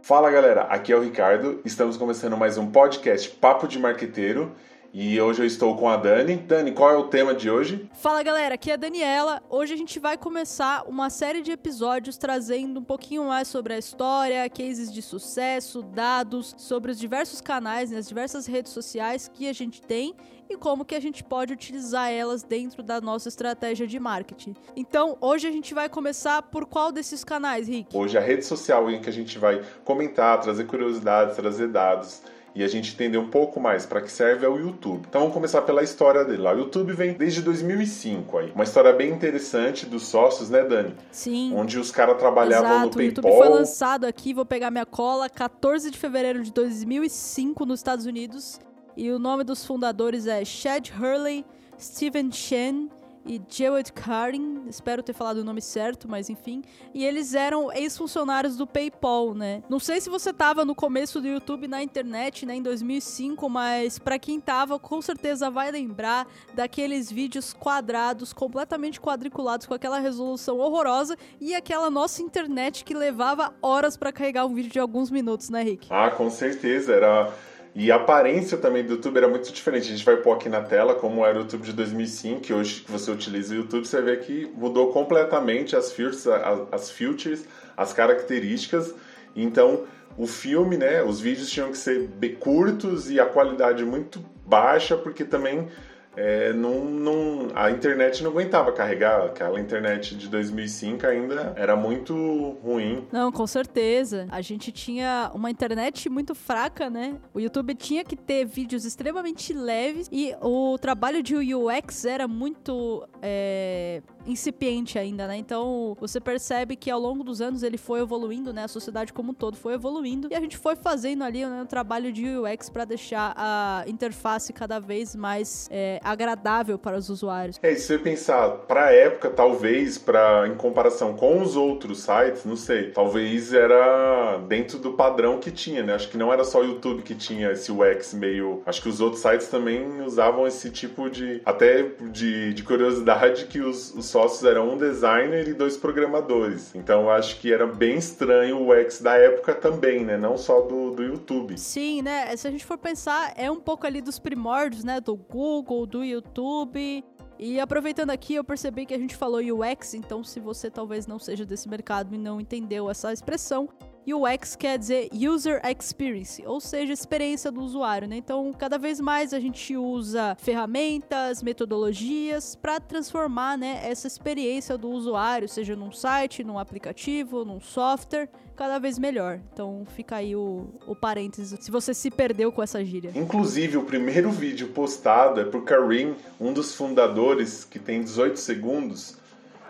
Fala galera, aqui é o Ricardo. Estamos começando mais um podcast Papo de Marqueteiro. E hoje eu estou com a Dani. Dani, qual é o tema de hoje? Fala galera, aqui é a Daniela. Hoje a gente vai começar uma série de episódios trazendo um pouquinho mais sobre a história, cases de sucesso, dados sobre os diversos canais, né, as diversas redes sociais que a gente tem e como que a gente pode utilizar elas dentro da nossa estratégia de marketing. Então, hoje a gente vai começar por qual desses canais, Rick? Hoje a rede social em que a gente vai comentar, trazer curiosidades, trazer dados e a gente entender um pouco mais para que serve é o YouTube. Então vamos começar pela história dele. O YouTube vem desde 2005 aí. Uma história bem interessante dos sócios, né, Dani? Sim. Onde os caras trabalhavam Exato. no PayPal. O YouTube foi lançado aqui, vou pegar minha cola, 14 de fevereiro de 2005 nos Estados Unidos. E o nome dos fundadores é Chad Hurley, Steven Chen e Jewett Karin, espero ter falado o nome certo, mas enfim. E eles eram ex-funcionários do PayPal, né? Não sei se você tava no começo do YouTube na internet, né, em 2005, mas para quem tava, com certeza vai lembrar daqueles vídeos quadrados, completamente quadriculados, com aquela resolução horrorosa e aquela nossa internet que levava horas para carregar um vídeo de alguns minutos, né, Rick? Ah, com certeza, era e a aparência também do YouTube era muito diferente. A gente vai pôr aqui na tela como era o YouTube de 2005, que hoje que você utiliza o YouTube, você vê que mudou completamente as filters, as, as características. Então, o filme, né, os vídeos tinham que ser curtos e a qualidade muito baixa, porque também é, não, não, a internet não aguentava carregar. Aquela internet de 2005 ainda era muito ruim. Não, com certeza. A gente tinha uma internet muito fraca, né? O YouTube tinha que ter vídeos extremamente leves e o trabalho de UX era muito. É incipiente ainda, né? Então você percebe que ao longo dos anos ele foi evoluindo, né? A sociedade como um todo foi evoluindo e a gente foi fazendo ali né, um trabalho de UX para deixar a interface cada vez mais é, agradável para os usuários. É, e se você pensar, para a época, talvez, para em comparação com os outros sites, não sei, talvez era dentro do padrão que tinha, né? Acho que não era só o YouTube que tinha esse UX meio. Acho que os outros sites também usavam esse tipo de. até de, de curiosidade que os, os sócios eram um designer e dois programadores. Então acho que era bem estranho o UX da época também, né? Não só do, do YouTube. Sim, né? Se a gente for pensar, é um pouco ali dos primórdios, né? Do Google, do YouTube. E aproveitando aqui, eu percebi que a gente falou UX, então se você talvez não seja desse mercado e não entendeu essa expressão, UX quer dizer User Experience, ou seja, experiência do usuário, né? Então, cada vez mais a gente usa ferramentas, metodologias para transformar, né, essa experiência do usuário, seja num site, num aplicativo, num software, cada vez melhor. Então, fica aí o, o parênteses, se você se perdeu com essa gíria. Inclusive, o primeiro vídeo postado é por Karim, um dos fundadores, que tem 18 segundos.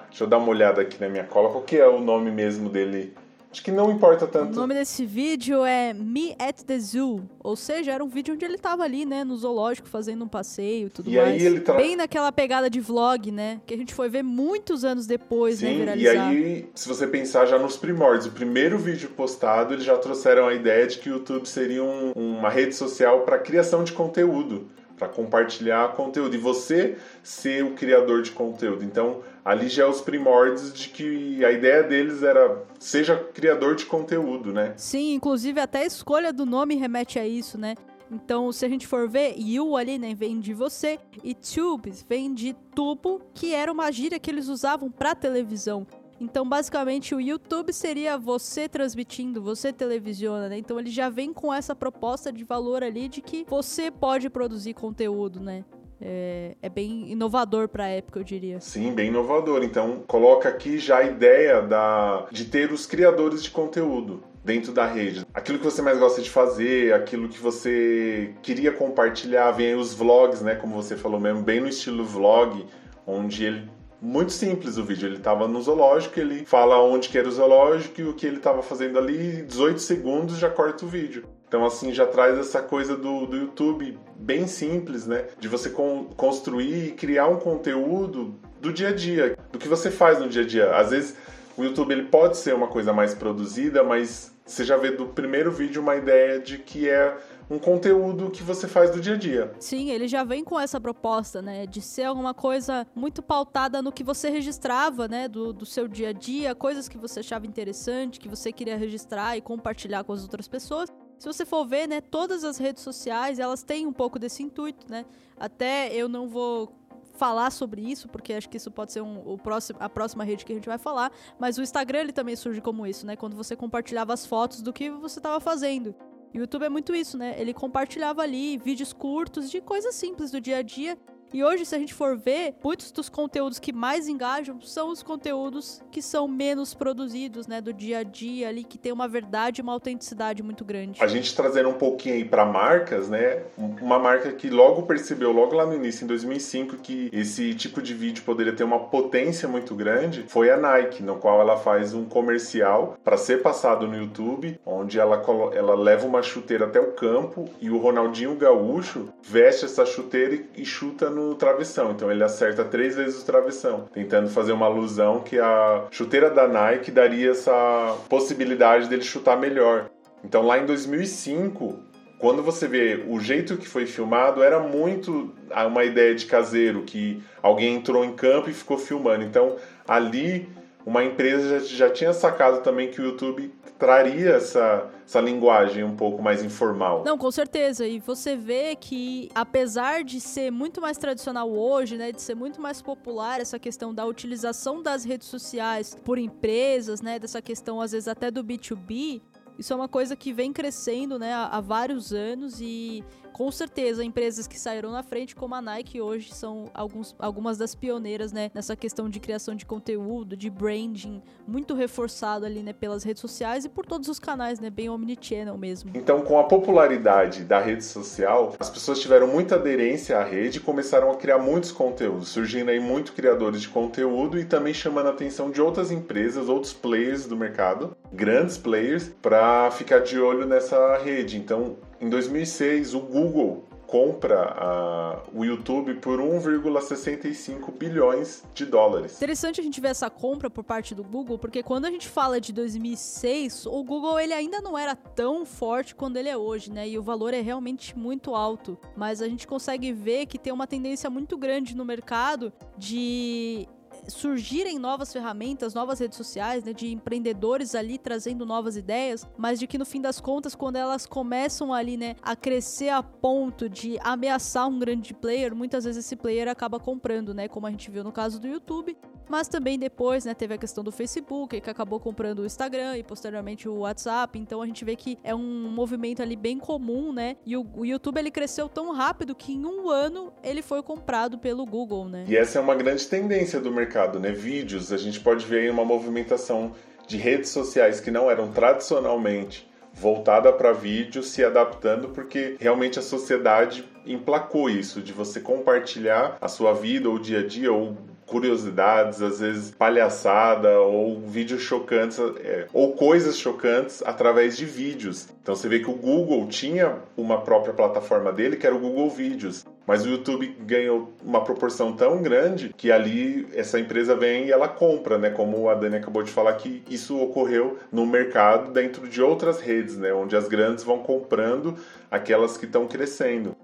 Deixa eu dar uma olhada aqui na minha cola. Qual que é o nome mesmo dele? Acho que não importa tanto. O nome desse vídeo é Me at the Zoo, ou seja, era um vídeo onde ele tava ali, né, no zoológico fazendo um passeio e tudo e mais. Aí ele tra... Bem naquela pegada de vlog, né, que a gente foi ver muitos anos depois, né, Sim, né, viralizar. E aí, se você pensar já nos primórdios, o primeiro vídeo postado, eles já trouxeram a ideia de que o YouTube seria um, uma rede social para criação de conteúdo para compartilhar conteúdo e você ser o criador de conteúdo. Então, ali já é os primórdios de que a ideia deles era seja criador de conteúdo, né? Sim, inclusive até a escolha do nome remete a isso, né? Então, se a gente for ver, you ali, né, vem de você, e tubes vem de tubo, que era uma gíria que eles usavam para televisão. Então, basicamente, o YouTube seria você transmitindo, você televisiona, né? Então, ele já vem com essa proposta de valor ali de que você pode produzir conteúdo, né? É, é, bem inovador para a época, eu diria. Sim, bem inovador. Então, coloca aqui já a ideia da, de ter os criadores de conteúdo dentro da rede. Aquilo que você mais gosta de fazer, aquilo que você queria compartilhar, vem aí os vlogs, né? Como você falou mesmo, bem no estilo vlog, onde ele muito simples o vídeo. Ele estava no zoológico, ele fala onde que era o zoológico e o que ele estava fazendo ali, 18 segundos já corta o vídeo. Então, assim, já traz essa coisa do, do YouTube bem simples, né? De você con construir e criar um conteúdo do dia a dia, do que você faz no dia a dia. Às vezes, o YouTube ele pode ser uma coisa mais produzida, mas você já vê do primeiro vídeo uma ideia de que é um conteúdo que você faz do dia a dia. Sim, ele já vem com essa proposta, né? De ser alguma coisa muito pautada no que você registrava, né? Do, do seu dia a dia, coisas que você achava interessante, que você queria registrar e compartilhar com as outras pessoas. Se você for ver, né, todas as redes sociais, elas têm um pouco desse intuito, né? Até eu não vou falar sobre isso, porque acho que isso pode ser um, o próximo, a próxima rede que a gente vai falar, mas o Instagram ele também surge como isso, né? Quando você compartilhava as fotos do que você estava fazendo. O YouTube é muito isso, né? Ele compartilhava ali vídeos curtos de coisas simples do dia a dia e hoje, se a gente for ver, muitos dos conteúdos que mais engajam são os conteúdos que são menos produzidos, né, do dia a dia ali, que tem uma verdade e uma autenticidade muito grande. A gente trazendo um pouquinho aí para marcas, né, uma marca que logo percebeu, logo lá no início, em 2005, que esse tipo de vídeo poderia ter uma potência muito grande, foi a Nike, no qual ela faz um comercial para ser passado no YouTube, onde ela, ela leva uma chuteira até o campo e o Ronaldinho Gaúcho veste essa chuteira e chuta no travessão. Então ele acerta três vezes o travessão, tentando fazer uma alusão que a chuteira da Nike daria essa possibilidade dele chutar melhor. Então lá em 2005, quando você vê o jeito que foi filmado, era muito uma ideia de caseiro, que alguém entrou em campo e ficou filmando. Então ali uma empresa já, já tinha sacado também que o YouTube traria essa, essa linguagem um pouco mais informal. Não, com certeza. E você vê que, apesar de ser muito mais tradicional hoje, né, de ser muito mais popular essa questão da utilização das redes sociais por empresas, né, dessa questão às vezes até do B2B, isso é uma coisa que vem crescendo, né, há, vários anos e com certeza, empresas que saíram na frente, como a Nike, hoje são alguns, algumas das pioneiras, né, nessa questão de criação de conteúdo, de branding, muito reforçado ali, né, pelas redes sociais e por todos os canais, né, bem omnichannel mesmo. Então, com a popularidade da rede social, as pessoas tiveram muita aderência à rede e começaram a criar muitos conteúdos, surgindo aí muitos criadores de conteúdo e também chamando a atenção de outras empresas, outros players do mercado, grandes players, para ficar de olho nessa rede. Então, em 2006, o Google compra o YouTube por 1,65 bilhões de dólares. Interessante a gente ver essa compra por parte do Google, porque quando a gente fala de 2006, o Google ele ainda não era tão forte quando ele é hoje, né? E o valor é realmente muito alto. Mas a gente consegue ver que tem uma tendência muito grande no mercado de surgirem novas ferramentas, novas redes sociais, né, de empreendedores ali trazendo novas ideias, mas de que no fim das contas, quando elas começam ali, né, a crescer a ponto de ameaçar um grande player, muitas vezes esse player acaba comprando, né, como a gente viu no caso do YouTube, mas também depois, né, teve a questão do Facebook, que acabou comprando o Instagram e posteriormente o WhatsApp. Então a gente vê que é um movimento ali bem comum, né? E o, o YouTube ele cresceu tão rápido que em um ano ele foi comprado pelo Google, né? E essa é uma grande tendência do mercado, né? Vídeos, a gente pode ver aí uma movimentação de redes sociais que não eram tradicionalmente voltada para vídeo se adaptando porque realmente a sociedade emplacou isso de você compartilhar a sua vida ou o dia a dia ou curiosidades, às vezes palhaçada ou vídeos chocantes é, ou coisas chocantes através de vídeos. Então você vê que o Google tinha uma própria plataforma dele que era o Google Vídeos. Mas o YouTube ganhou uma proporção tão grande que ali essa empresa vem e ela compra, né? Como a Dani acabou de falar que isso ocorreu no mercado dentro de outras redes, né? Onde as grandes vão comprando aquelas que estão crescendo.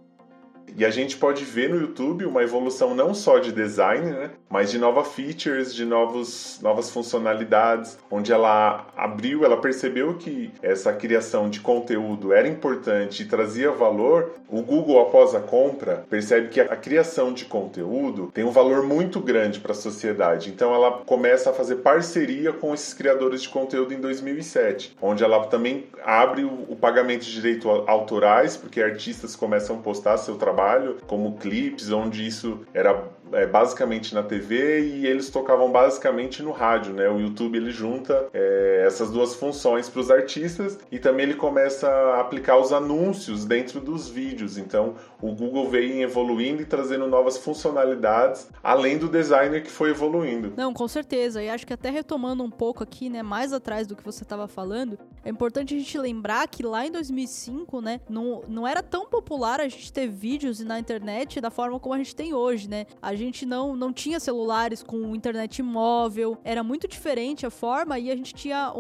E a gente pode ver no YouTube uma evolução não só de design, né, mas de novas features, de novos, novas funcionalidades, onde ela abriu, ela percebeu que essa criação de conteúdo era importante e trazia valor. O Google, após a compra, percebe que a criação de conteúdo tem um valor muito grande para a sociedade. Então ela começa a fazer parceria com esses criadores de conteúdo em 2007, onde ela também abre o pagamento de direitos autorais, porque artistas começam a postar seu trabalho trabalho, como clipes, onde isso era é, basicamente na TV e eles tocavam basicamente no rádio, né? O YouTube ele junta é, essas duas funções para os artistas e também ele começa a aplicar os anúncios dentro dos vídeos. Então o Google veio evoluindo e trazendo novas funcionalidades, além do designer que foi evoluindo. Não, com certeza. E acho que até retomando um pouco aqui, né, mais atrás do que você estava falando, é importante a gente lembrar que lá em 2005, né, não, não era tão popular a gente ter vídeos na internet da forma como a gente tem hoje, né? A gente não, não tinha celulares com internet móvel, era muito diferente a forma e a gente tinha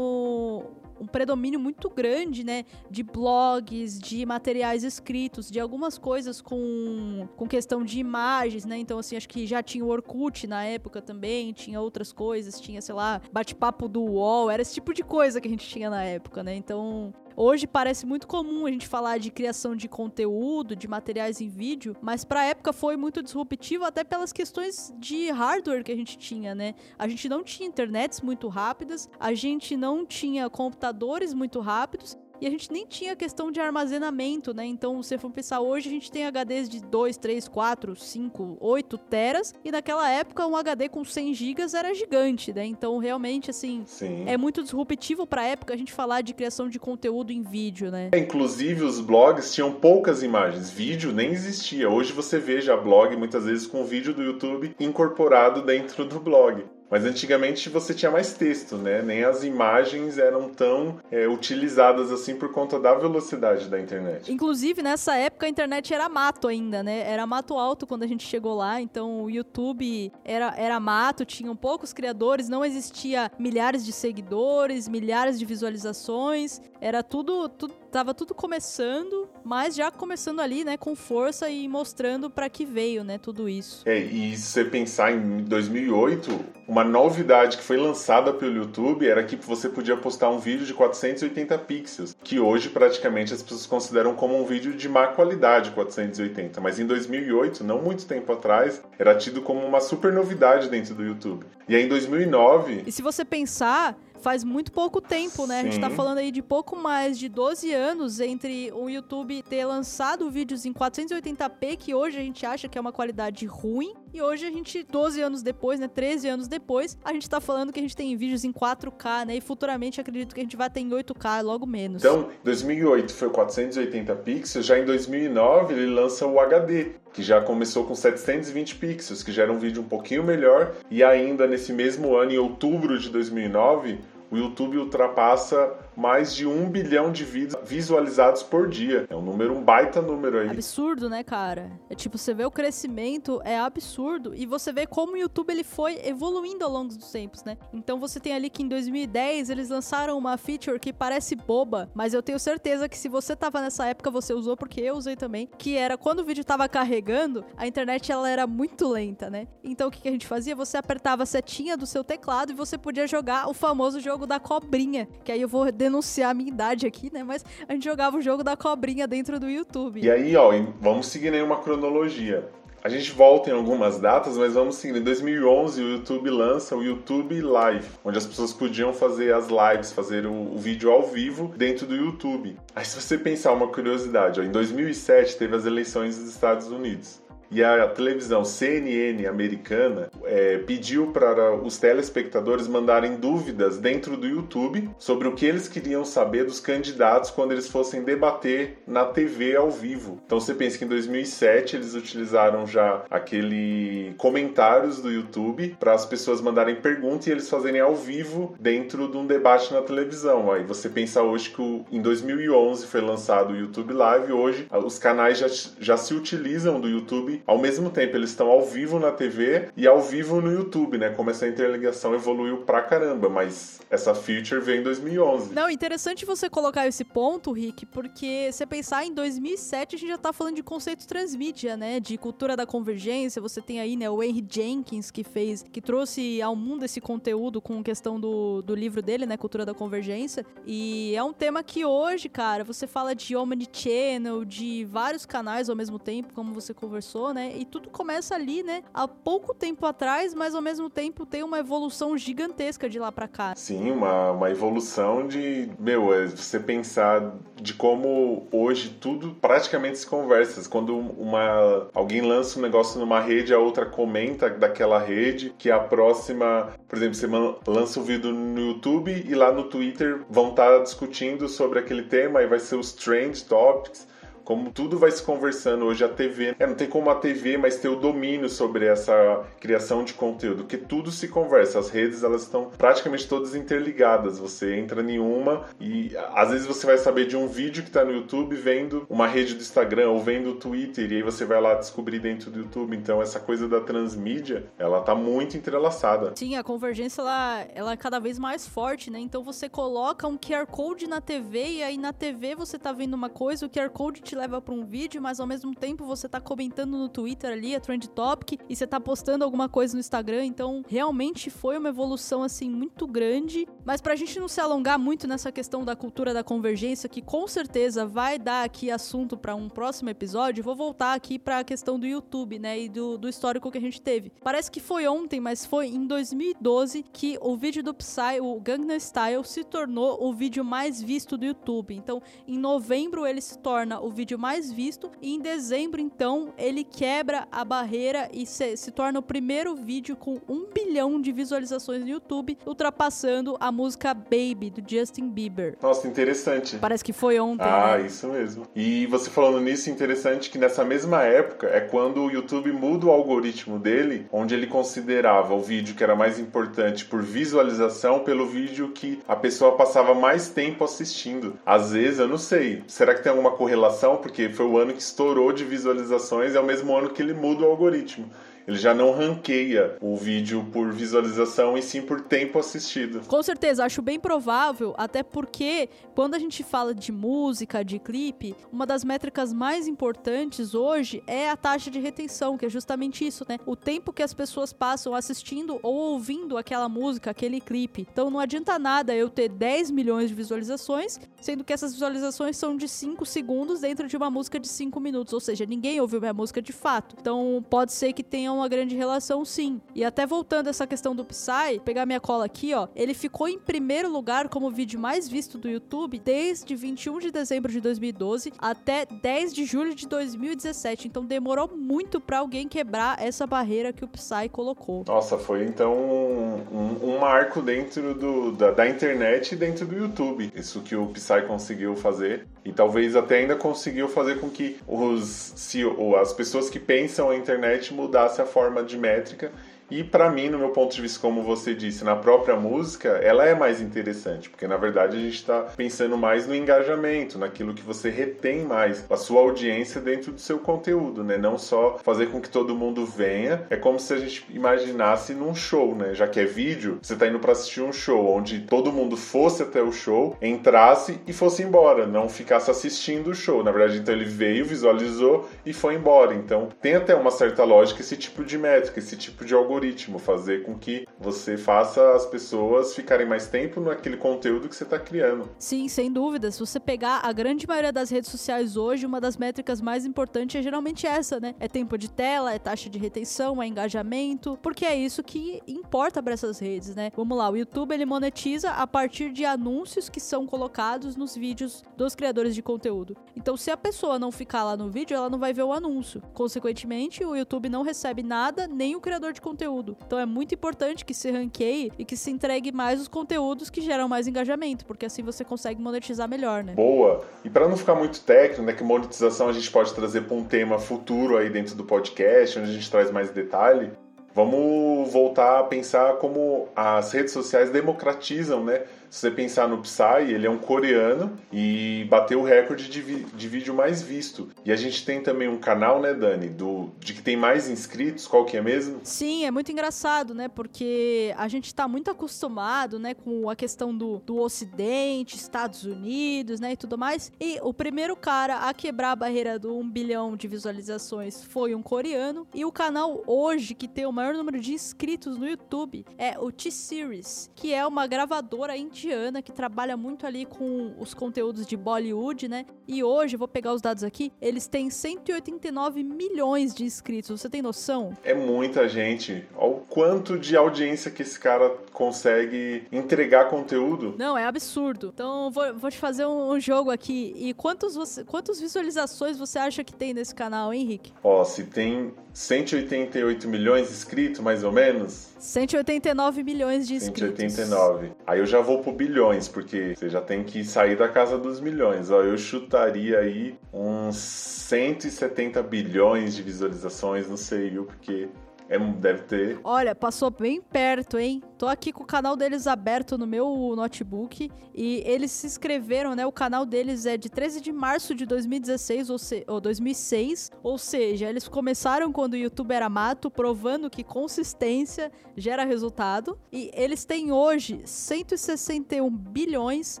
um predomínio muito grande, né, de blogs, de materiais escritos, de algumas coisas com, com questão de imagens, né? Então, assim, acho que já tinha o Orkut na época também, tinha outras coisas, tinha, sei lá, bate-papo do UOL, era esse tipo de coisa que a gente tinha na época, né? Então, Hoje parece muito comum a gente falar de criação de conteúdo, de materiais em vídeo, mas para a época foi muito disruptivo até pelas questões de hardware que a gente tinha, né? A gente não tinha internets muito rápidas, a gente não tinha computadores muito rápidos e a gente nem tinha questão de armazenamento, né? Então, se for pensar hoje, a gente tem HDs de 2, 3, 4, 5, 8 teras, e naquela época um HD com 100 gigas era gigante, né? Então, realmente, assim, Sim. é muito disruptivo pra época a gente falar de criação de conteúdo em vídeo, né? É, inclusive, os blogs tinham poucas imagens, vídeo nem existia. Hoje você vê já blog muitas vezes com vídeo do YouTube incorporado dentro do blog. Mas antigamente você tinha mais texto, né? Nem as imagens eram tão é, utilizadas assim por conta da velocidade da internet. Inclusive, nessa época a internet era mato ainda, né? Era mato alto quando a gente chegou lá, então o YouTube era, era mato, tinham poucos criadores, não existia milhares de seguidores, milhares de visualizações, era tudo, tudo tava tudo começando, mas já começando ali, né, com força e mostrando para que veio, né, tudo isso. É, e se você pensar em 2008, uma novidade que foi lançada pelo YouTube era que você podia postar um vídeo de 480 pixels, que hoje praticamente as pessoas consideram como um vídeo de má qualidade 480, mas em 2008, não muito tempo atrás, era tido como uma super novidade dentro do YouTube. E aí em 2009, E se você pensar, faz muito pouco tempo, né? A gente tá Sim. falando aí de pouco mais de 12 anos entre o YouTube ter lançado vídeos em 480p, que hoje a gente acha que é uma qualidade ruim, e hoje a gente, 12 anos depois, né? 13 anos depois, a gente tá falando que a gente tem vídeos em 4K, né? E futuramente acredito que a gente vai ter em 8K, logo menos. Então, 2008 foi 480 pixels, já em 2009 ele lança o HD, que já começou com 720 pixels, que já era um vídeo um pouquinho melhor, e ainda nesse mesmo ano, em outubro de 2009, o YouTube ultrapassa mais de um bilhão de vídeos visualizados por dia. É um número, um baita número aí. Absurdo, né, cara? É tipo, você vê o crescimento, é absurdo. E você vê como o YouTube ele foi evoluindo ao longo dos tempos, né? Então você tem ali que em 2010 eles lançaram uma feature que parece boba, mas eu tenho certeza que se você tava nessa época, você usou, porque eu usei também, que era quando o vídeo tava carregando, a internet ela era muito lenta, né? Então o que, que a gente fazia? Você apertava a setinha do seu teclado e você podia jogar o famoso jogo da cobrinha, que aí eu vou denunciar a minha idade aqui, né? Mas a gente jogava o jogo da cobrinha dentro do YouTube. E aí, ó, vamos seguir aí uma cronologia. A gente volta em algumas datas, mas vamos seguindo. Em 2011, o YouTube lança o YouTube Live, onde as pessoas podiam fazer as lives, fazer o, o vídeo ao vivo dentro do YouTube. Aí, se você pensar uma curiosidade, ó, em 2007 teve as eleições dos Estados Unidos. E a televisão CNN americana é, pediu para os telespectadores mandarem dúvidas dentro do YouTube sobre o que eles queriam saber dos candidatos quando eles fossem debater na TV ao vivo. Então você pensa que em 2007 eles utilizaram já aquele comentários do YouTube para as pessoas mandarem perguntas e eles fazerem ao vivo dentro de um debate na televisão. Aí você pensa hoje que o- em 2011 foi lançado o YouTube Live, hoje os canais já, já se utilizam do YouTube ao mesmo tempo, eles estão ao vivo na TV e ao vivo no YouTube, né? Como essa interligação evoluiu pra caramba, mas essa feature veio em 2011. Não, interessante você colocar esse ponto, Rick, porque você pensar em 2007, a gente já tá falando de conceito transmídia, né? De cultura da convergência. Você tem aí, né, o Henry Jenkins que fez, que trouxe ao mundo esse conteúdo com questão do, do livro dele, né? Cultura da convergência. E é um tema que hoje, cara, você fala de Omnichannel, de vários canais ao mesmo tempo, como você conversou, né? E tudo começa ali, né? Há pouco tempo atrás, mas ao mesmo tempo tem uma evolução gigantesca de lá pra cá. Sim, uma, uma evolução de, meu, é você pensar de como hoje tudo praticamente se conversa. Quando uma alguém lança um negócio numa rede, a outra comenta daquela rede, que a próxima, por exemplo, você lança o vídeo no YouTube e lá no Twitter vão estar discutindo sobre aquele tema e vai ser os trend topics. Como tudo vai se conversando hoje a TV. É, não tem como a TV, mas ter o domínio sobre essa criação de conteúdo, que tudo se conversa. As redes elas estão praticamente todas interligadas. Você entra em uma e às vezes você vai saber de um vídeo que está no YouTube vendo uma rede do Instagram ou vendo o Twitter e aí você vai lá descobrir dentro do YouTube. Então essa coisa da transmídia, ela tá muito entrelaçada. Sim, a convergência ela, ela é cada vez mais forte, né? Então você coloca um QR Code na TV e aí na TV você tá vendo uma coisa, o QR Code te leva para um vídeo, mas ao mesmo tempo você tá comentando no Twitter ali, a Trend Topic, e você tá postando alguma coisa no Instagram. Então realmente foi uma evolução assim muito grande. Mas pra gente não se alongar muito nessa questão da cultura da convergência, que com certeza vai dar aqui assunto para um próximo episódio, vou voltar aqui para a questão do YouTube, né, e do, do histórico que a gente teve. Parece que foi ontem, mas foi em 2012 que o vídeo do Psy, o Gangnam Style, se tornou o vídeo mais visto do YouTube. Então, em novembro ele se torna o vídeo mais visto e em dezembro, então, ele quebra a barreira e se, se torna o primeiro vídeo com um bilhão de visualizações no YouTube, ultrapassando a música Baby do Justin Bieber. Nossa, interessante. Parece que foi ontem. Ah, né? isso mesmo. E você falando nisso, interessante que nessa mesma época é quando o YouTube muda o algoritmo dele, onde ele considerava o vídeo que era mais importante por visualização pelo vídeo que a pessoa passava mais tempo assistindo. Às vezes, eu não sei. Será que tem alguma correlação? Porque foi o ano que estourou de visualizações é o mesmo ano que ele muda o algoritmo. Ele já não ranqueia o vídeo por visualização e sim por tempo assistido. Com certeza, acho bem provável, até porque quando a gente fala de música, de clipe, uma das métricas mais importantes hoje é a taxa de retenção, que é justamente isso, né? O tempo que as pessoas passam assistindo ou ouvindo aquela música, aquele clipe. Então não adianta nada eu ter 10 milhões de visualizações, sendo que essas visualizações são de 5 segundos dentro de uma música de 5 minutos, ou seja, ninguém ouviu minha música de fato. Então pode ser que tenha uma grande relação sim. E até voltando essa questão do Psy, pegar minha cola aqui, ó, ele ficou em primeiro lugar como vídeo mais visto do YouTube desde 21 de dezembro de 2012 até 10 de julho de 2017. Então demorou muito para alguém quebrar essa barreira que o Psy colocou. Nossa, foi então um, um, um marco dentro do, da, da, internet e dentro do YouTube. Isso que o Psy conseguiu fazer. E talvez até ainda conseguiu fazer com que os, se, as pessoas que pensam a internet mudassem a forma de métrica e para mim, no meu ponto de vista, como você disse, na própria música, ela é mais interessante, porque na verdade a gente está pensando mais no engajamento, naquilo que você retém mais a sua audiência dentro do seu conteúdo, né? Não só fazer com que todo mundo venha. É como se a gente imaginasse num show, né? Já que é vídeo, você está indo para assistir um show onde todo mundo fosse até o show, entrasse e fosse embora, não ficasse assistindo o show. Na verdade, então ele veio, visualizou e foi embora. Então tem até uma certa lógica esse tipo de métrica, esse tipo de algoritmo algoritmo, fazer com que você faça as pessoas ficarem mais tempo naquele conteúdo que você está criando. Sim, sem dúvida. Se você pegar a grande maioria das redes sociais hoje, uma das métricas mais importantes é geralmente essa, né? É tempo de tela, é taxa de retenção, é engajamento, porque é isso que importa para essas redes, né? Vamos lá, o YouTube ele monetiza a partir de anúncios que são colocados nos vídeos dos criadores de conteúdo. Então, se a pessoa não ficar lá no vídeo, ela não vai ver o anúncio. Consequentemente, o YouTube não recebe nada, nem o criador de conteúdo conteúdo. Então é muito importante que se ranqueie e que se entregue mais os conteúdos que geram mais engajamento, porque assim você consegue monetizar melhor, né? Boa. E para não ficar muito técnico, né, que monetização a gente pode trazer para um tema futuro aí dentro do podcast, onde a gente traz mais detalhe. Vamos voltar a pensar como as redes sociais democratizam, né? Se você pensar no Psy, ele é um coreano e bateu o recorde de, de vídeo mais visto. E a gente tem também um canal, né, Dani, do, de que tem mais inscritos, qual que é mesmo? Sim, é muito engraçado, né? Porque a gente está muito acostumado, né, com a questão do, do Ocidente, Estados Unidos, né, e tudo mais. E o primeiro cara a quebrar a barreira do 1 bilhão de visualizações foi um coreano. E o canal hoje que tem o maior número de inscritos no YouTube é o T-Series, que é uma gravadora indiana indiana que trabalha muito ali com os conteúdos de Bollywood, né? E hoje, vou pegar os dados aqui, eles têm 189 milhões de inscritos. Você tem noção? É muita gente. Olha quanto de audiência que esse cara consegue entregar conteúdo. Não, é absurdo. Então, vou, vou te fazer um, um, jogo aqui. E quantos, você, quantas visualizações você acha que tem nesse canal, Henrique? Ó, se tem 188 milhões de inscritos, mais ou menos. 189 milhões de inscritos. 189. Aí eu já vou pro bilhões, porque você já tem que sair da casa dos milhões. Ó, eu chutaria aí uns 170 bilhões de visualizações, não sei, viu? Porque é, deve ter. Olha, passou bem perto, hein? Tô aqui com o canal deles aberto no meu notebook e eles se inscreveram, né? O canal deles é de 13 de março de 2016 ou, se, ou 2006, ou seja, eles começaram quando o YouTube era mato, provando que consistência gera resultado. E eles têm hoje 161 bilhões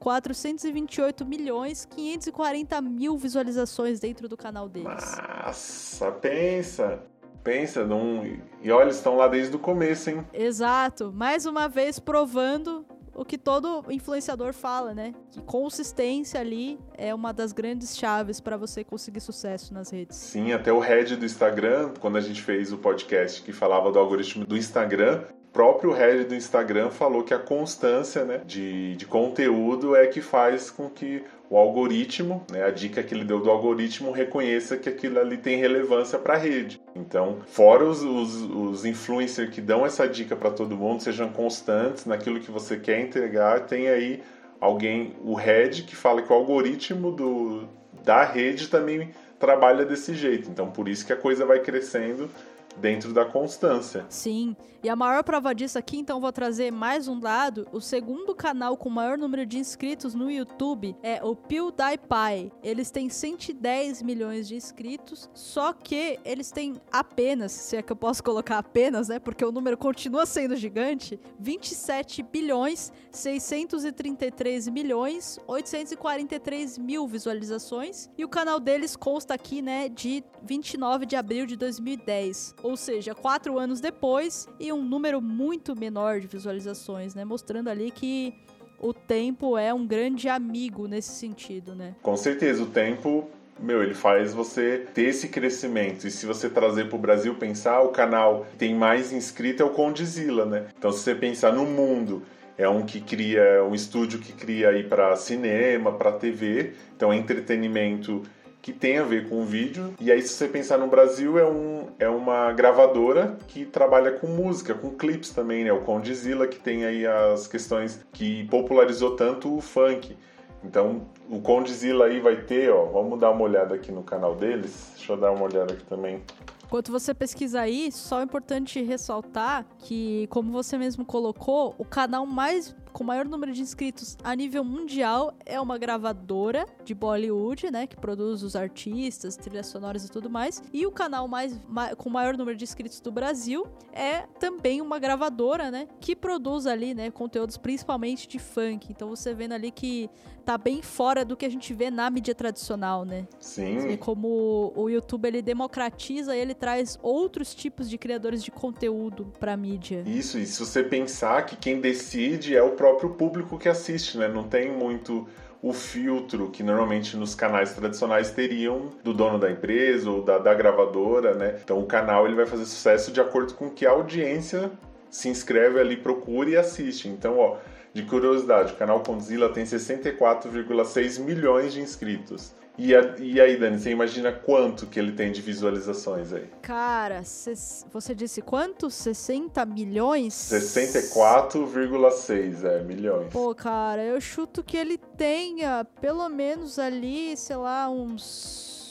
428 milhões 540 mil visualizações dentro do canal deles. Nossa, pensa! Pensa, não... e olha, eles estão lá desde o começo, hein? Exato. Mais uma vez provando o que todo influenciador fala, né? Que consistência ali é uma das grandes chaves para você conseguir sucesso nas redes. Sim, até o head do Instagram, quando a gente fez o podcast que falava do algoritmo do Instagram, próprio head do Instagram falou que a constância né, de, de conteúdo é que faz com que o algoritmo, né, a dica que ele deu do algoritmo, reconheça que aquilo ali tem relevância para a rede. Então, fora os, os, os influencers que dão essa dica para todo mundo, sejam constantes naquilo que você quer entregar, tem aí alguém, o head, que fala que o algoritmo do, da rede também trabalha desse jeito. Então, por isso que a coisa vai crescendo dentro da constância. Sim, e a maior prova disso aqui, então vou trazer mais um dado, o segundo canal com maior número de inscritos no YouTube é o PewDiePie. Eles têm 110 milhões de inscritos, só que eles têm apenas, se é que eu posso colocar apenas, né, porque o número continua sendo gigante, 27 bilhões 633 milhões 843 mil visualizações, e o canal deles consta aqui, né, de 29 de abril de 2010 ou seja, quatro anos depois e um número muito menor de visualizações, né? Mostrando ali que o tempo é um grande amigo nesse sentido, né? Com certeza, o tempo meu, ele faz você ter esse crescimento. E se você trazer para o Brasil, pensar, o canal que tem mais inscrito é o Condizila, né? Então, se você pensar no mundo, é um que cria, um estúdio que cria aí para cinema, para TV, então entretenimento que tem a ver com vídeo. E aí, se você pensar no Brasil, é, um, é uma gravadora que trabalha com música, com clipes também, né? O Condizila, que tem aí as questões que popularizou tanto o funk. Então, o Condizila aí vai ter, ó, vamos dar uma olhada aqui no canal deles. Deixa eu dar uma olhada aqui também. Enquanto você pesquisa aí, só é importante ressaltar que, como você mesmo colocou, o canal mais com maior número de inscritos a nível mundial é uma gravadora de Bollywood, né, que produz os artistas, trilhas sonoras e tudo mais. E o canal mais ma com maior número de inscritos do Brasil é também uma gravadora, né, que produz ali, né, conteúdos principalmente de funk. Então você vendo ali que tá bem fora do que a gente vê na mídia tradicional, né? Sim. como o YouTube ele democratiza, ele traz outros tipos de criadores de conteúdo para mídia. Isso, e se você pensar que quem decide é o próprio público que assiste, né? Não tem muito o filtro que normalmente nos canais tradicionais teriam do dono da empresa ou da, da gravadora, né? Então o canal ele vai fazer sucesso de acordo com que a audiência se inscreve ali, procura e assiste. Então, ó, de curiosidade, o canal Condzilla tem 64,6 milhões de inscritos. E, a, e aí, Dani, você imagina quanto que ele tem de visualizações aí? Cara, você disse quanto? 60 milhões? 64,6, é, milhões. Pô, cara, eu chuto que ele tenha pelo menos ali, sei lá, uns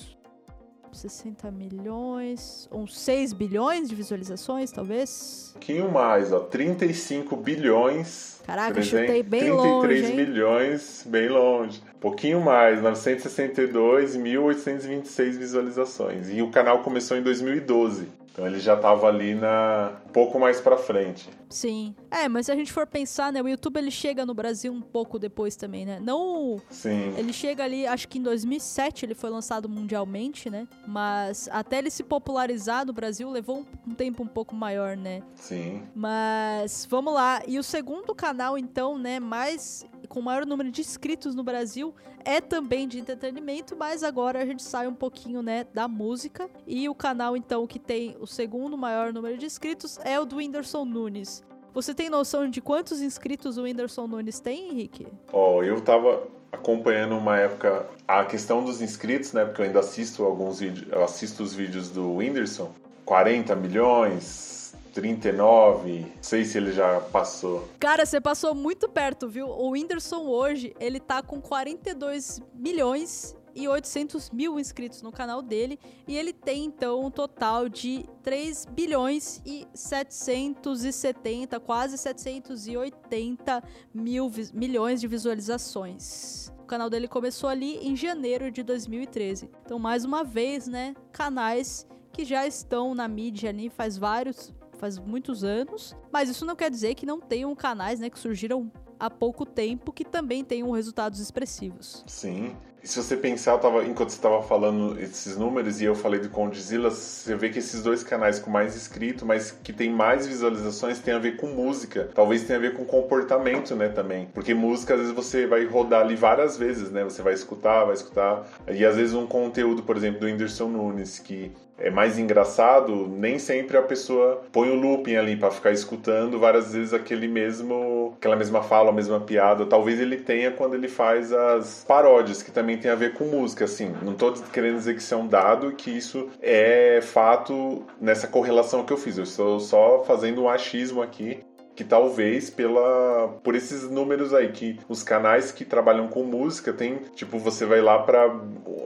60 milhões, uns 6 bilhões de visualizações, talvez? Um pouquinho mais, ó, 35 bilhões. Caraca, 300, chutei bem 33 longe, 33 milhões, bem longe. Um pouquinho mais, 962.826 visualizações. E o canal começou em 2012. Então ele já estava ali na um pouco mais para frente. Sim. É, mas se a gente for pensar, né, o YouTube ele chega no Brasil um pouco depois também, né? Não Sim. Ele chega ali, acho que em 2007 ele foi lançado mundialmente, né? Mas até ele se popularizar no Brasil levou um tempo um pouco maior, né? Sim. Mas vamos lá. E o segundo canal então, né, mais com o maior número de inscritos no Brasil, é também de entretenimento, mas agora a gente sai um pouquinho, né, da música. E o canal, então, que tem o segundo maior número de inscritos é o do Whindersson Nunes. Você tem noção de quantos inscritos o Whindersson Nunes tem, Henrique? Ó, oh, eu tava acompanhando uma época a questão dos inscritos, né? Porque eu ainda assisto alguns vídeos, assisto os vídeos do Whindersson. 40 milhões, 39, não sei se ele já passou. Cara, você passou muito perto, viu? O Whindersson hoje, ele tá com 42 milhões e 800 mil inscritos no canal dele e ele tem então um total de 3 bilhões e 770, quase 780 mil milhões de visualizações. O canal dele começou ali em janeiro de 2013. Então, mais uma vez, né, canais que já estão na mídia ali faz vários, faz muitos anos, mas isso não quer dizer que não tenham canais, né, que surgiram há pouco tempo que também tenham resultados expressivos. Sim. E se você pensar, tava, enquanto você estava falando esses números e eu falei do Condzilla, você vê que esses dois canais com mais inscritos, mas que tem mais visualizações, tem a ver com música. Talvez tenha a ver com comportamento, né, também. Porque música, às vezes, você vai rodar ali várias vezes, né? Você vai escutar, vai escutar. E às vezes um conteúdo, por exemplo, do Whindersson Nunes, que é mais engraçado, nem sempre a pessoa põe o looping ali para ficar escutando várias vezes aquele mesmo, aquela mesma fala, a mesma piada. Talvez ele tenha quando ele faz as paródias, que também tem a ver com música, assim. Não tô querendo dizer que isso é um dado, que isso é fato nessa correlação que eu fiz. Eu estou só fazendo um achismo aqui que talvez pela por esses números aí que os canais que trabalham com música tem, tipo, você vai lá para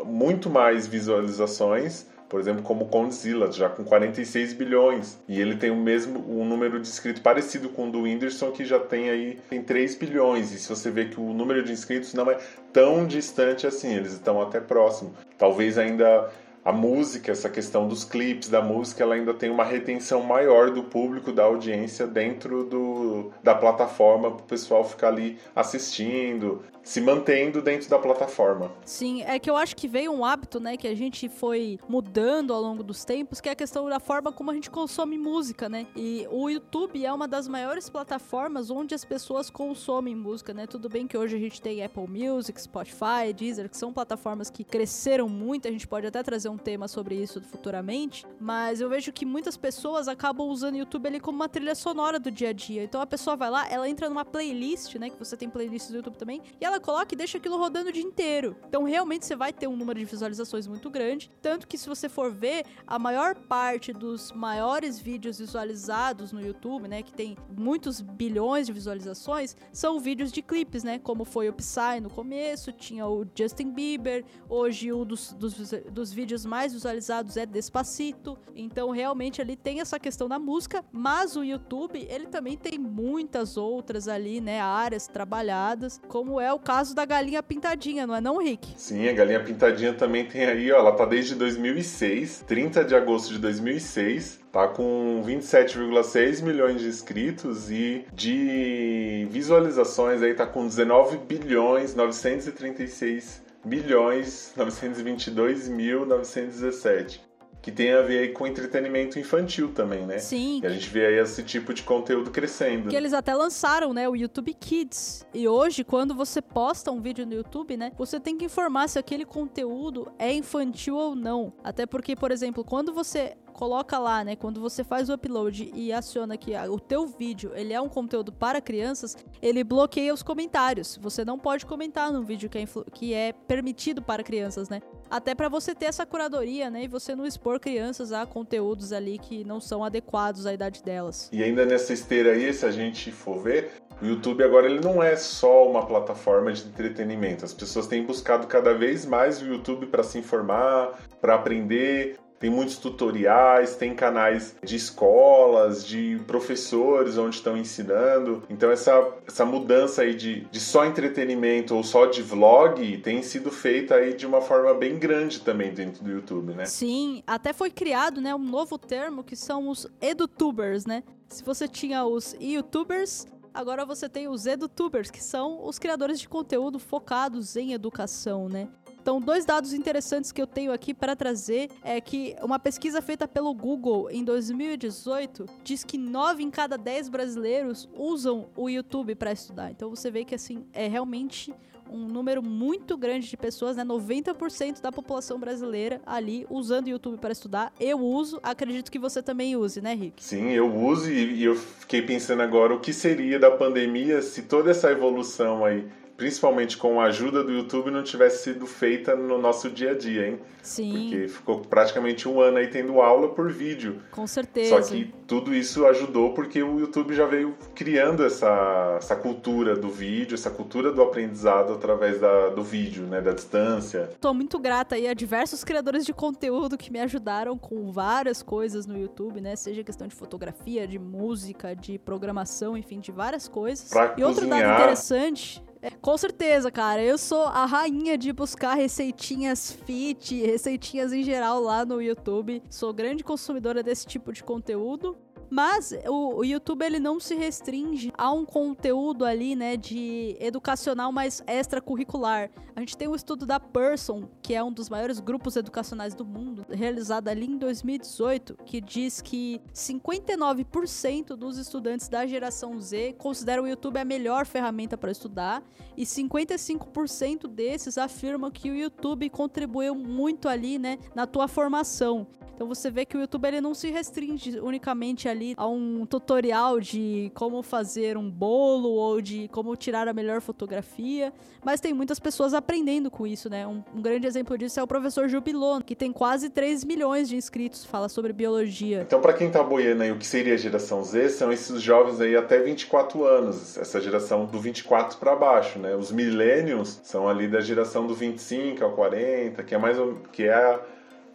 muito mais visualizações por exemplo, como Condzilla, já com 46 bilhões. E ele tem o mesmo um número de inscritos parecido com o do Whindersson, que já tem aí tem 3 bilhões. E se você vê que o número de inscritos não é tão distante assim, eles estão até próximo. Talvez ainda a música, essa questão dos clipes da música, ela ainda tem uma retenção maior do público, da audiência dentro do, da plataforma para o pessoal ficar ali assistindo, se mantendo dentro da plataforma. Sim, é que eu acho que veio um hábito, né, que a gente foi mudando ao longo dos tempos, que é a questão da forma como a gente consome música, né? E o YouTube é uma das maiores plataformas onde as pessoas consomem música, né? Tudo bem que hoje a gente tem Apple Music, Spotify, Deezer, que são plataformas que cresceram muito, a gente pode até trazer um tema sobre isso futuramente, mas eu vejo que muitas pessoas acabam usando o YouTube ali como uma trilha sonora do dia a dia. Então a pessoa vai lá, ela entra numa playlist, né, que você tem playlists do YouTube também, e ela ela coloca e deixa aquilo rodando o dia inteiro. Então realmente você vai ter um número de visualizações muito grande. Tanto que se você for ver, a maior parte dos maiores vídeos visualizados no YouTube, né? Que tem muitos bilhões de visualizações, são vídeos de clipes, né? Como foi o Psy no começo, tinha o Justin Bieber. Hoje um dos, dos, dos vídeos mais visualizados é Despacito. Então realmente ali tem essa questão da música, mas o YouTube ele também tem muitas outras ali, né? Áreas trabalhadas, como é o caso da galinha pintadinha, não é não, Rick? Sim, a galinha pintadinha também tem aí, ó, ela tá desde 2006, 30 de agosto de 2006, tá com 27,6 milhões de inscritos e de visualizações aí tá com 19 bilhões 936 milhões 922 mil 917 que tem a ver aí com entretenimento infantil também, né? Sim. E a gente vê aí esse tipo de conteúdo crescendo. Que eles até lançaram, né, o YouTube Kids. E hoje, quando você posta um vídeo no YouTube, né, você tem que informar se aquele conteúdo é infantil ou não. Até porque, por exemplo, quando você coloca lá, né, quando você faz o upload e aciona que o teu vídeo, ele é um conteúdo para crianças, ele bloqueia os comentários. Você não pode comentar num vídeo que é, que é permitido para crianças, né? Até para você ter essa curadoria, né? E você não expor crianças a conteúdos ali que não são adequados à idade delas. E ainda nessa esteira aí, se a gente for ver, o YouTube agora ele não é só uma plataforma de entretenimento. As pessoas têm buscado cada vez mais o YouTube para se informar, para aprender, tem muitos tutoriais, tem canais de escolas, de professores onde estão ensinando. Então essa, essa mudança aí de, de só entretenimento ou só de vlog tem sido feita aí de uma forma bem grande também dentro do YouTube, né? Sim, até foi criado, né, um novo termo que são os edutubers, né? Se você tinha os youtubers, agora você tem os edutubers, que são os criadores de conteúdo focados em educação, né? Então, dois dados interessantes que eu tenho aqui para trazer é que uma pesquisa feita pelo Google em 2018 diz que 9 em cada 10 brasileiros usam o YouTube para estudar. Então, você vê que assim é realmente um número muito grande de pessoas, né? 90% da população brasileira ali usando o YouTube para estudar. Eu uso, acredito que você também use, né, Rick? Sim, eu uso e, e eu fiquei pensando agora o que seria da pandemia se toda essa evolução aí principalmente com a ajuda do YouTube, não tivesse sido feita no nosso dia a dia, hein? Sim. Porque ficou praticamente um ano aí tendo aula por vídeo. Com certeza. Só que tudo isso ajudou porque o YouTube já veio criando essa, essa cultura do vídeo, essa cultura do aprendizado através da, do vídeo, né? Da distância. Tô muito grata aí a diversos criadores de conteúdo que me ajudaram com várias coisas no YouTube, né? Seja questão de fotografia, de música, de programação, enfim, de várias coisas. Pra e outro dado cozinhar. interessante com certeza, cara. Eu sou a rainha de buscar receitinhas fit, receitinhas em geral lá no YouTube. Sou grande consumidora desse tipo de conteúdo. Mas o, o, YouTube ele não se restringe a um conteúdo ali, né, de educacional mais extracurricular. A gente tem um estudo da Person, que é um dos maiores grupos educacionais do mundo, realizado ali em 2018, que diz que 59% dos estudantes da geração Z consideram o YouTube a melhor ferramenta para estudar e 55% desses afirmam que o YouTube contribuiu muito ali, né, na tua formação. Então você vê que o YouTube ele não se restringe unicamente ali a um tutorial de como fazer um bolo ou de como tirar a melhor fotografia, mas tem muitas pessoas aprendendo com isso, né? Um, um grande exemplo disso é o professor Jubilon, que tem quase 3 milhões de inscritos, fala sobre biologia. Então, para quem tá boiando aí, o que seria a geração Z são esses jovens aí até 24 anos, essa geração do 24 para baixo, né? Os millennials são ali da geração do 25 ao 40, que é mais que é a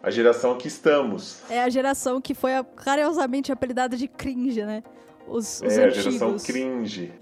a geração que estamos. É a geração que foi carinhosamente apelidada de cringe, né? Os, os é, antigos. a geração cringe.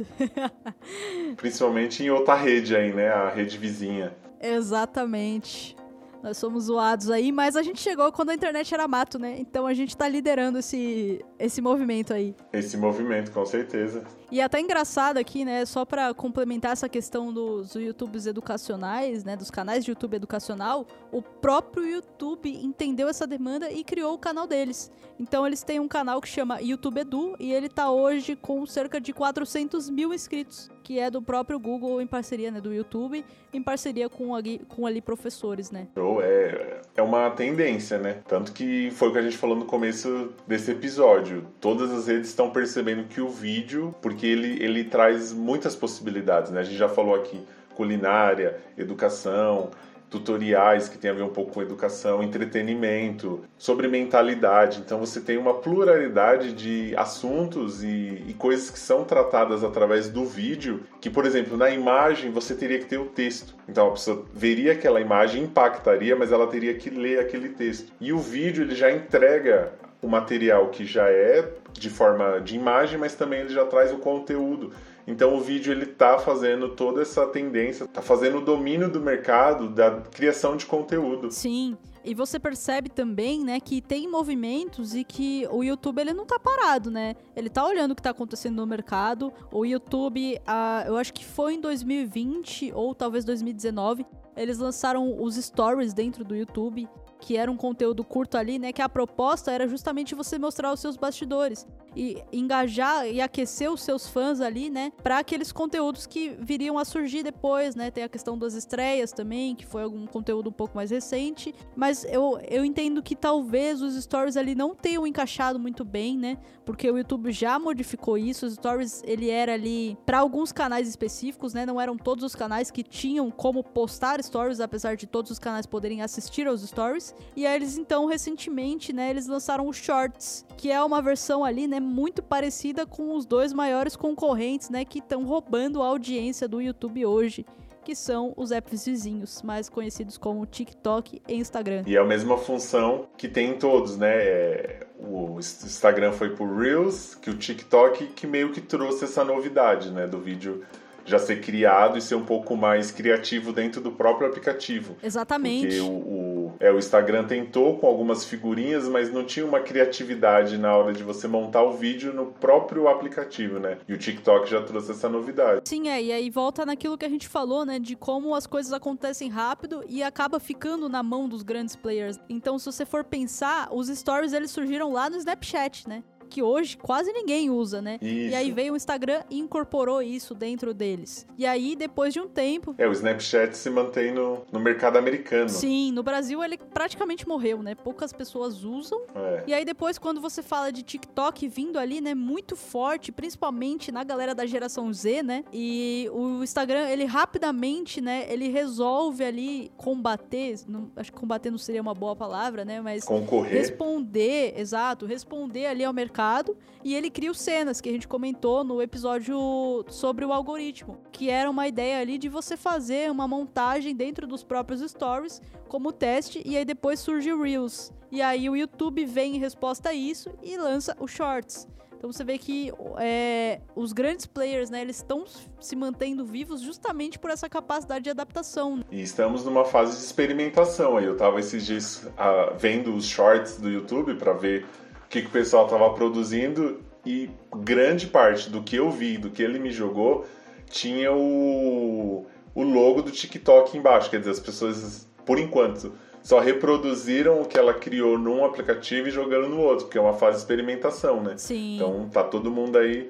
Principalmente em outra rede aí, né? A rede vizinha. Exatamente. Nós somos zoados aí, mas a gente chegou quando a internet era mato, né? Então a gente tá liderando esse, esse movimento aí. Esse movimento, com certeza. E até engraçado aqui, né, só para complementar essa questão dos YouTubes educacionais, né, dos canais de YouTube educacional, o próprio YouTube entendeu essa demanda e criou o canal deles. Então eles têm um canal que chama YouTube Edu e ele tá hoje com cerca de 400 mil inscritos, que é do próprio Google em parceria, né, do YouTube, em parceria com ali, com ali professores, né. É, é uma tendência, né? Tanto que foi o que a gente falou no começo desse episódio. Todas as redes estão percebendo que o vídeo, porque ele, ele traz muitas possibilidades, né? A gente já falou aqui culinária, educação, tutoriais que tem a ver um pouco com educação, entretenimento, sobre mentalidade. Então você tem uma pluralidade de assuntos e, e, coisas que são tratadas através do vídeo, que, por exemplo, na imagem você teria que ter o texto. Então a pessoa veria aquela imagem, impactaria, mas ela teria que ler aquele texto. E o vídeo ele já entrega o material que já é de forma de imagem, mas também ele já traz o conteúdo. Então o vídeo ele tá fazendo toda essa tendência, tá fazendo o domínio do mercado da criação de conteúdo. Sim. E você percebe também, né, que tem movimentos e que o YouTube ele não tá parado, né? Ele tá olhando o que tá acontecendo no mercado. O YouTube, ah, eu acho que foi em 2020 ou talvez 2019, eles lançaram os stories dentro do YouTube que era um conteúdo curto ali, né? Que a proposta era justamente você mostrar os seus bastidores e engajar e aquecer os seus fãs ali, né? Para aqueles conteúdos que viriam a surgir depois, né? Tem a questão das estreias também, que foi algum conteúdo um pouco mais recente. Mas eu, eu entendo que talvez os stories ali não tenham encaixado muito bem, né? Porque o YouTube já modificou isso. Os stories, ele era ali para alguns canais específicos, né? Não eram todos os canais que tinham como postar stories, apesar de todos os canais poderem assistir aos stories. E aí eles então recentemente, né, eles lançaram o Shorts, que é uma versão ali, né, muito parecida com os dois maiores concorrentes, né, que estão roubando a audiência do YouTube hoje que são os apps vizinhos, mais conhecidos como TikTok e Instagram. E é a mesma função que tem em todos, né? É, o Instagram foi por Reels, que o TikTok que meio que trouxe essa novidade, né, do vídeo já ser criado e ser um pouco mais criativo dentro do próprio aplicativo. Exatamente. Porque o, o É, o Instagram tentou com algumas figurinhas, mas não tinha uma criatividade na hora de você montar o vídeo no próprio aplicativo, né? E o TikTok já trouxe essa novidade. Sim, é, e aí volta naquilo que a gente falou, né, de como as coisas acontecem rápido e acaba ficando na mão dos grandes players. Então, se você for pensar, os stories eles surgiram lá no Snapchat, né? Que hoje quase ninguém usa, né? Isso. E aí veio o Instagram e incorporou isso dentro deles. E aí, depois de um tempo. É, o Snapchat se mantém no, no mercado americano. Sim, no Brasil ele praticamente morreu, né? Poucas pessoas usam. É. E aí, depois, quando você fala de TikTok vindo ali, né? Muito forte, principalmente na galera da geração Z, né? E o Instagram, ele rapidamente, né? Ele resolve ali combater. Não, acho que combater não seria uma boa palavra, né? Mas. Concorrer. Responder, exato. Responder ali ao mercado mercado e ele cria os cenas que a gente comentou no episódio sobre o algoritmo, que era uma ideia ali de você fazer uma montagem dentro dos próprios stories como teste e aí depois surge o Reels. E aí o YouTube vem em resposta a isso e lança o Shorts. Então você vê que é, os grandes players, né, eles estão se mantendo vivos justamente por essa capacidade de adaptação. E estamos numa fase de experimentação. Eu tava esses dias uh, vendo os shorts do YouTube para ver que, que o pessoal estava produzindo e grande parte do que eu vi, do que ele me jogou, tinha o, o logo do TikTok embaixo. Quer dizer, as pessoas, por enquanto, só reproduziram o que ela criou num aplicativo e jogando no outro, porque é uma fase de experimentação, né? Sim. Então tá todo mundo aí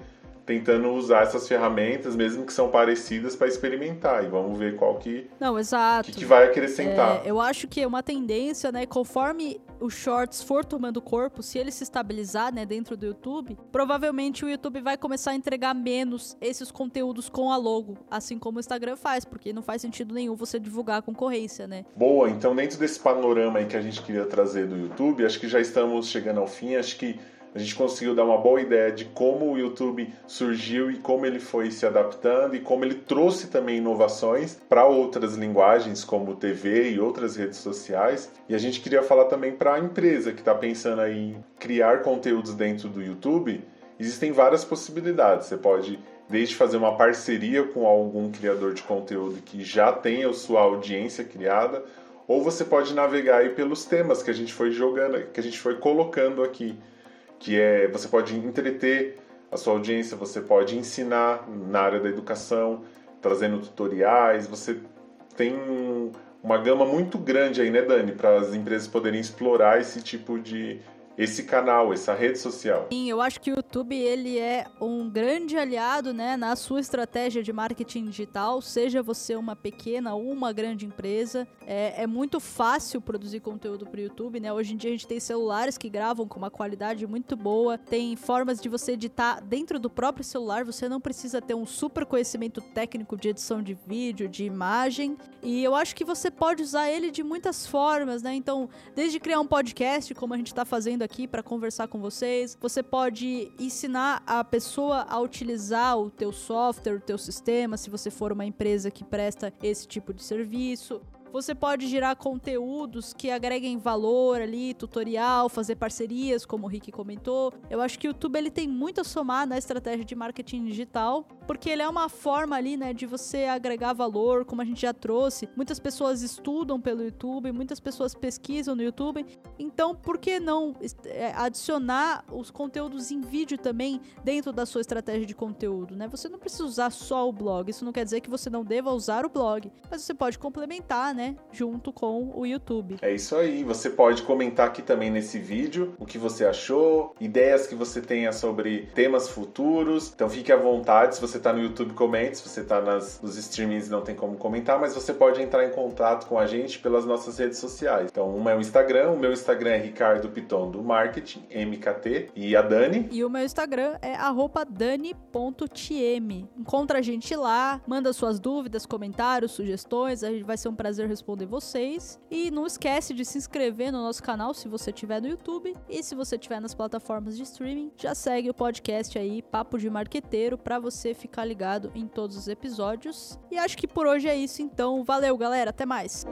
tentando usar essas ferramentas, mesmo que são parecidas, para experimentar. E vamos ver qual que, Não, exato. que, que vai acrescentar. É, eu acho que é uma tendência, né? Conforme o Shorts for tomando corpo, se ele se estabilizar, né, dentro do YouTube, provavelmente o YouTube vai começar a entregar menos esses conteúdos com a logo, assim como o Instagram faz, porque não faz sentido nenhum você divulgar a concorrência, né? Boa, então dentro desse panorama aí que a gente queria trazer do YouTube, acho que já estamos chegando ao fim, acho que a gente conseguiu dar uma boa ideia de como o YouTube surgiu e como ele foi se adaptando e como ele trouxe também inovações para outras linguagens como TV e outras redes sociais. E a gente queria falar também para a empresa que está pensando em criar conteúdos dentro do YouTube. Existem várias possibilidades. Você pode desde fazer uma parceria com algum criador de conteúdo que já tenha a sua audiência criada, ou você pode navegar aí pelos temas que a gente foi jogando, que a gente foi colocando aqui que é você pode entreter a sua audiência, você pode ensinar na área da educação, trazendo tutoriais, você tem uma gama muito grande aí, né, Dani, para as empresas poderem explorar esse tipo de esse canal, essa rede social. Sim, eu acho que o YouTube ele é um grande aliado, né, na sua estratégia de marketing digital, seja você uma pequena ou uma grande empresa. É, é muito fácil produzir conteúdo para o YouTube, né? Hoje em dia a gente tem celulares que gravam com uma qualidade muito boa, tem formas de você editar dentro do próprio celular. Você não precisa ter um super conhecimento técnico de edição de vídeo, de imagem. E eu acho que você pode usar ele de muitas formas, né? Então, desde criar um podcast, como a gente está fazendo aqui aqui para conversar com vocês. Você pode ensinar a pessoa a utilizar o teu software, o teu sistema, se você for uma empresa que presta esse tipo de serviço. Você pode gerar conteúdos que agreguem valor ali, tutorial, fazer parcerias, como o Rick comentou. Eu acho que o YouTube ele tem muito a somar na estratégia de marketing digital, porque ele é uma forma ali, né, de você agregar valor, como a gente já trouxe. Muitas pessoas estudam pelo YouTube, muitas pessoas pesquisam no YouTube. Então, por que não é, adicionar os conteúdos em vídeo também dentro da sua estratégia de conteúdo, né? Você não precisa usar só o blog. Isso não quer dizer que você não deva usar o blog, mas você pode complementar, né? Né, junto com o YouTube. É isso aí. Você pode comentar aqui também nesse vídeo o que você achou, ideias que você tenha sobre temas futuros. Então fique à vontade. Se você está no YouTube, comente. Se você está nos streamings, não tem como comentar, mas você pode entrar em contato com a gente pelas nossas redes sociais. Então, uma é o Instagram, o meu Instagram é Ricardo Piton do Marketing, MKT, e a Dani. E o meu Instagram é dani.tm. Encontra a gente lá, manda suas dúvidas, comentários, sugestões. A gente vai ser um prazer responder vocês. E não esquece de se inscrever no nosso canal se você estiver no YouTube. E se você estiver nas plataformas de streaming, já segue o podcast aí, Papo de Marqueteiro, para você ficar ligado em todos os episódios. E acho que por hoje é isso, então. Valeu, galera. Até mais.